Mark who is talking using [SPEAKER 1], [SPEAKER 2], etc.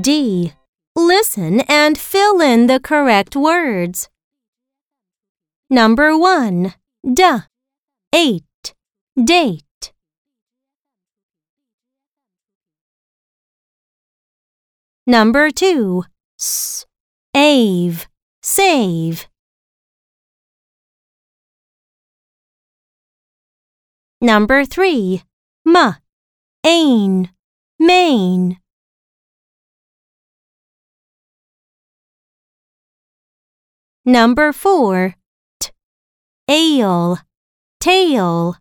[SPEAKER 1] D. Listen and fill in the correct words. Number 1. D. Ate. Date. Number 2. S. Ave. Save. Number 3. M. Ain. Main. Number 4. T. Ail. Tail.